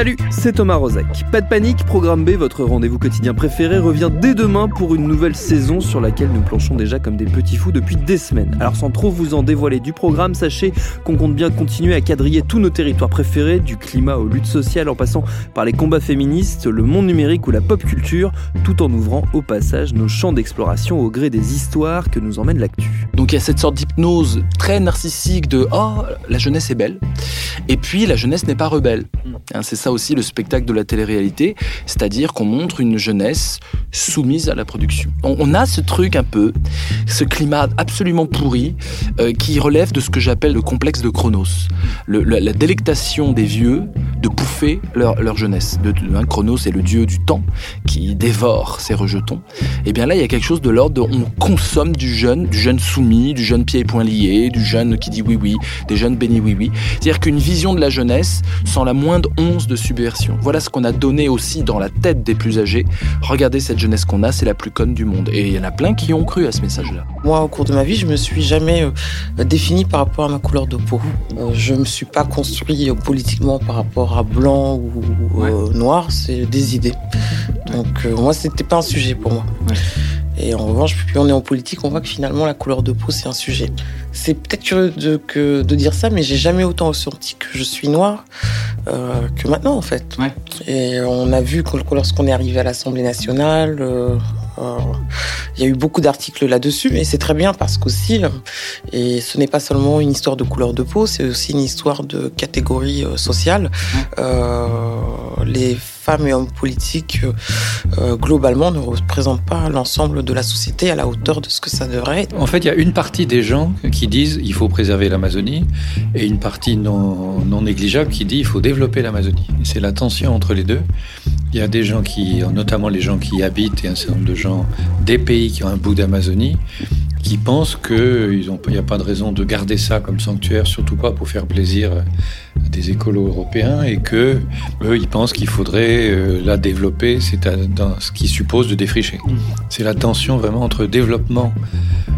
Salut, c'est Thomas Rozek. Pas de panique, Programme B, votre rendez-vous quotidien préféré, revient dès demain pour une nouvelle saison sur laquelle nous planchons déjà comme des petits fous depuis des semaines. Alors sans trop vous en dévoiler du programme, sachez qu'on compte bien continuer à quadriller tous nos territoires préférés, du climat aux luttes sociales en passant par les combats féministes, le monde numérique ou la pop culture, tout en ouvrant au passage nos champs d'exploration au gré des histoires que nous emmène l'actu. Donc il y a cette sorte d'hypnose très narcissique de « Oh, la jeunesse est belle ». Et puis la jeunesse n'est pas rebelle. Hein, c'est ça aussi le spectacle de la télé-réalité, c'est-à-dire qu'on montre une jeunesse soumise à la production. On, a ce truc un peu, ce climat absolument pourri euh, qui relève de ce que j'appelle le complexe de Chronos, la, délectation des vieux de bouffer leur, jeunesse. De, hein, Chronos est le dieu du temps qui dévore ses rejetons. Et bien là, il y a quelque chose de l'ordre on consomme du jeune, du jeune soumis, du jeune pied et poings liés, du jeune qui dit oui oui, des jeunes bénis oui oui. C'est-à-dire qu'une vision de la jeunesse sans la moindre once de subversion. Voilà ce qu'on a donné aussi dans la tête des plus âgés. Regardez cette jeunesse qu'on a, c'est la plus conne du monde. Et il y en a plein qui ont cru à ce message-là. Moi, au cours de ma vie, je me suis jamais euh, défini par rapport à ma couleur de peau. Euh, je me suis pas construit politiquement par rapport à blanc ou euh, noir. C'est des idées. Donc moi, c'était pas un sujet pour moi. Et en revanche, plus on est en politique, on voit que finalement la couleur de peau c'est un sujet. C'est peut-être curieux de, que, de dire ça, mais j'ai jamais autant ressenti que je suis noire euh, que maintenant en fait. Et on a vu que lorsqu'on est arrivé à l'Assemblée nationale, euh, euh, il y a eu beaucoup d'articles là-dessus, et c'est très bien parce qu'aussi, et ce n'est pas seulement une histoire de couleur de peau, c'est aussi une histoire de catégorie sociale. les femmes et hommes politiques, globalement, ne représentent pas l'ensemble de la société à la hauteur de ce que ça devrait être. En fait, il y a une partie des gens qui disent il faut préserver l'Amazonie, et une partie non, non négligeable qui dit il faut développer l'Amazonie. C'est la tension entre les deux. Il y a des gens qui, notamment les gens qui habitent et un certain nombre de gens des pays qui ont un bout d'Amazonie, qui pensent qu'il n'y a pas de raison de garder ça comme sanctuaire, surtout pas pour faire plaisir à des écolos européens, et que eux, ils pensent qu'il faudrait euh, la développer, c'est dans ce qui suppose de défricher. C'est la tension vraiment entre développement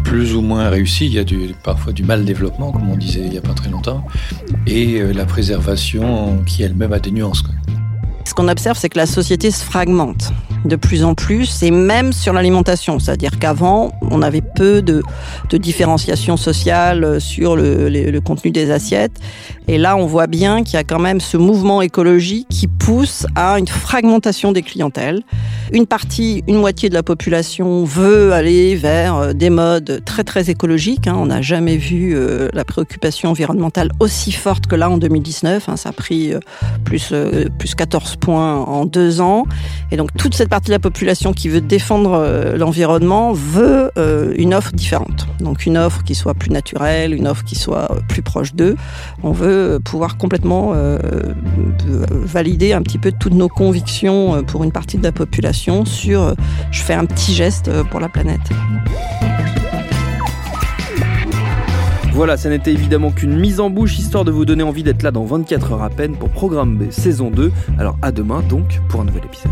plus ou moins réussi, il y a du, parfois du mal développement, comme on disait il n'y a pas très longtemps, et euh, la préservation qui elle-même a des nuances. Ce qu'on observe, c'est que la société se fragmente de plus en plus, et même sur l'alimentation. C'est-à-dire qu'avant, on avait peu de, différenciation sociale sur le, contenu des assiettes. Et là, on voit bien qu'il y a quand même ce mouvement écologique qui pousse à une fragmentation des clientèles. Une partie, une moitié de la population veut aller vers euh, des modes très très écologiques. Hein. On n'a jamais vu euh, la préoccupation environnementale aussi forte que là en 2019. Hein. Ça a pris euh, plus, plus 14 points en deux ans. Et donc toute cette partie de la population qui veut défendre euh, l'environnement veut euh, une offre différente. Donc une offre qui soit plus naturelle, une offre qui soit euh, plus proche d'eux. On veut pouvoir complètement valider un petit peu toutes nos convictions pour une partie de la population sur je fais un petit geste pour la planète. Voilà, ça n'était évidemment qu'une mise en bouche histoire de vous donner envie d'être là dans 24 heures à peine pour Programme B saison 2. Alors à demain donc pour un nouvel épisode.